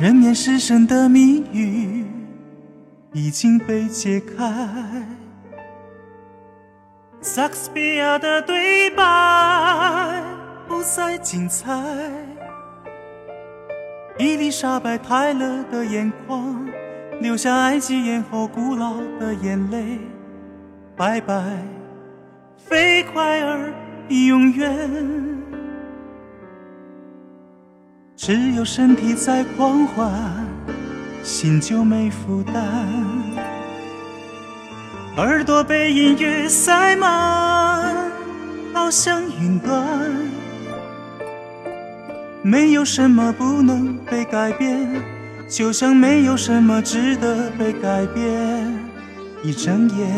人面狮身的谜语已经被解开，莎士比亚的对白不再精彩，伊丽莎白泰勒的眼眶留下埃及艳后古老的眼泪，拜拜，飞快而永远。只有身体在狂欢，心就没负担。耳朵被音乐塞满，好像云端。没有什么不能被改变，就像没有什么值得被改变。一睁眼，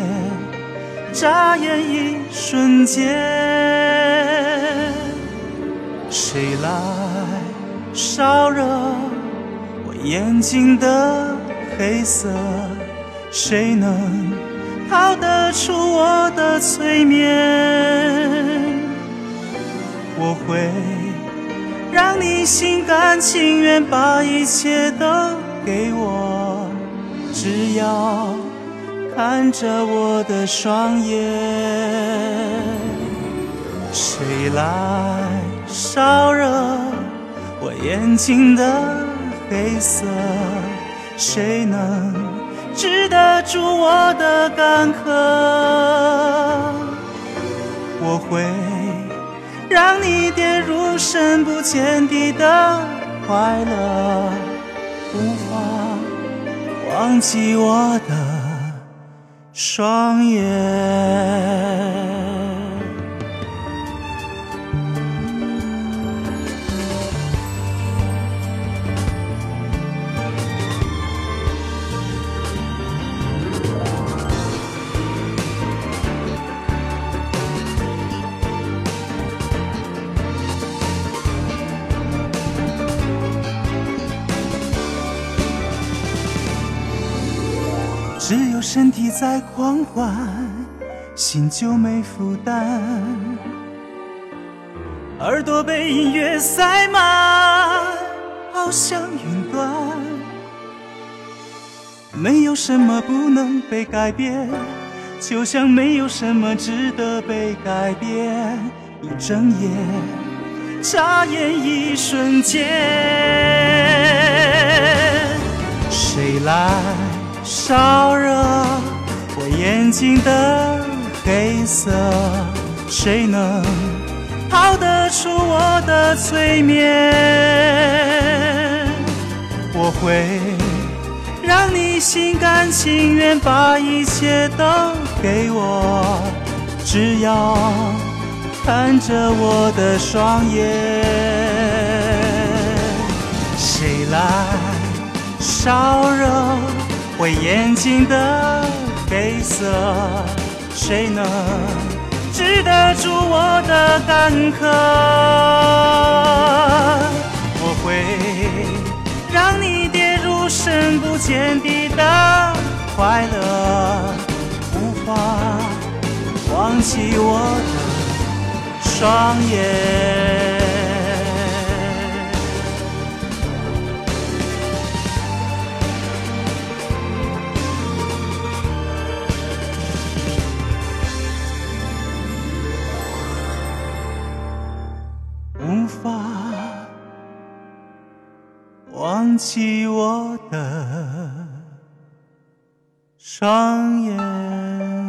眨眼一瞬间，谁来？烧热我眼睛的黑色，谁能逃得出我的催眠？我会让你心甘情愿把一切都给我，只要看着我的双眼。谁来烧热？我眼睛的黑色，谁能治得住我的干渴？我会让你跌入深不见底的快乐，无法忘记我的双眼。只有身体在狂欢，心就没负担。耳朵被音乐塞满，好像云端。没有什么不能被改变，就像没有什么值得被改变。一睁眼，眨眼一瞬间，谁来？烧热我眼睛的黑色，谁能逃得出我的催眠？我会让你心甘情愿把一切都给我，只要看着我的双眼。谁来烧热？我眼睛的黑色，谁能治得住我的干渴？我会让你跌入深不见底的快乐，无法忘记我的双眼。无法忘记我的双眼。